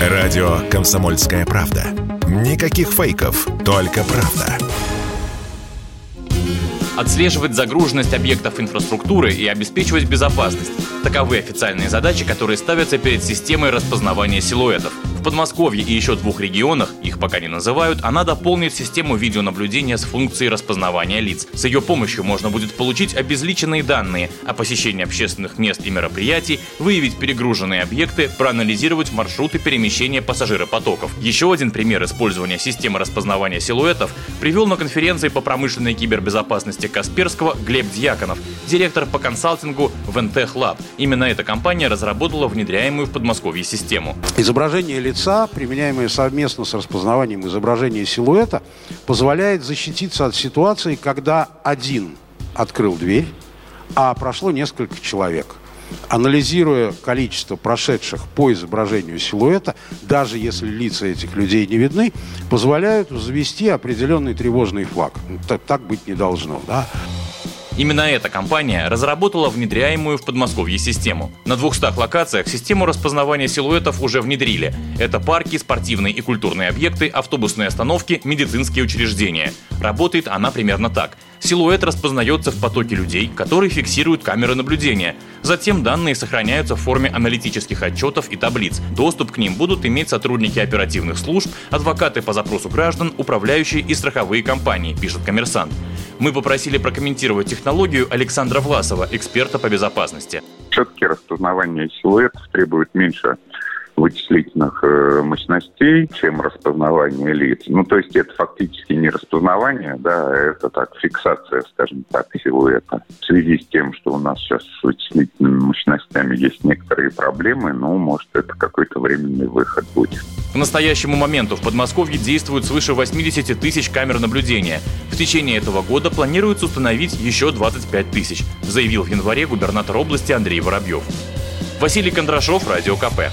Радио «Комсомольская правда». Никаких фейков, только правда. Отслеживать загруженность объектов инфраструктуры и обеспечивать безопасность. Таковы официальные задачи, которые ставятся перед системой распознавания силуэтов – в Подмосковье и еще двух регионах, их пока не называют, она дополнит систему видеонаблюдения с функцией распознавания лиц. С ее помощью можно будет получить обезличенные данные о посещении общественных мест и мероприятий, выявить перегруженные объекты, проанализировать маршруты перемещения пассажиропотоков. Еще один пример использования системы распознавания силуэтов привел на конференции по промышленной кибербезопасности Касперского Глеб Дьяконов, директор по консалтингу Ventech Lab. Именно эта компания разработала внедряемую в Подмосковье систему. Изображение лица, применяемое совместно с распознаванием изображения силуэта, позволяет защититься от ситуации, когда один открыл дверь, а прошло несколько человек. Анализируя количество прошедших по изображению силуэта, даже если лица этих людей не видны, позволяют завести определенный тревожный флаг. Так, так быть не должно. Да? Именно эта компания разработала внедряемую в Подмосковье систему. На 200 локациях систему распознавания силуэтов уже внедрили. Это парки, спортивные и культурные объекты, автобусные остановки, медицинские учреждения. Работает она примерно так. Силуэт распознается в потоке людей, которые фиксируют камеры наблюдения. Затем данные сохраняются в форме аналитических отчетов и таблиц. Доступ к ним будут иметь сотрудники оперативных служб, адвокаты по запросу граждан, управляющие и страховые компании, пишет коммерсант. Мы попросили прокомментировать технологию Александра Власова, эксперта по безопасности. Все-таки распознавание силуэтов требует меньше вычислительных э, мощностей, чем распознавание лиц. Ну, то есть это фактически не распознавание, да, это так, фиксация, скажем так, силуэта. В связи с тем, что у нас сейчас с вычислительными мощностями есть некоторые проблемы, ну, может, это какой-то временный выход будет. К настоящему моменту в Подмосковье действует свыше 80 тысяч камер наблюдения. В течение этого года планируется установить еще 25 тысяч, заявил в январе губернатор области Андрей Воробьев. Василий Кондрашов, Радио КП.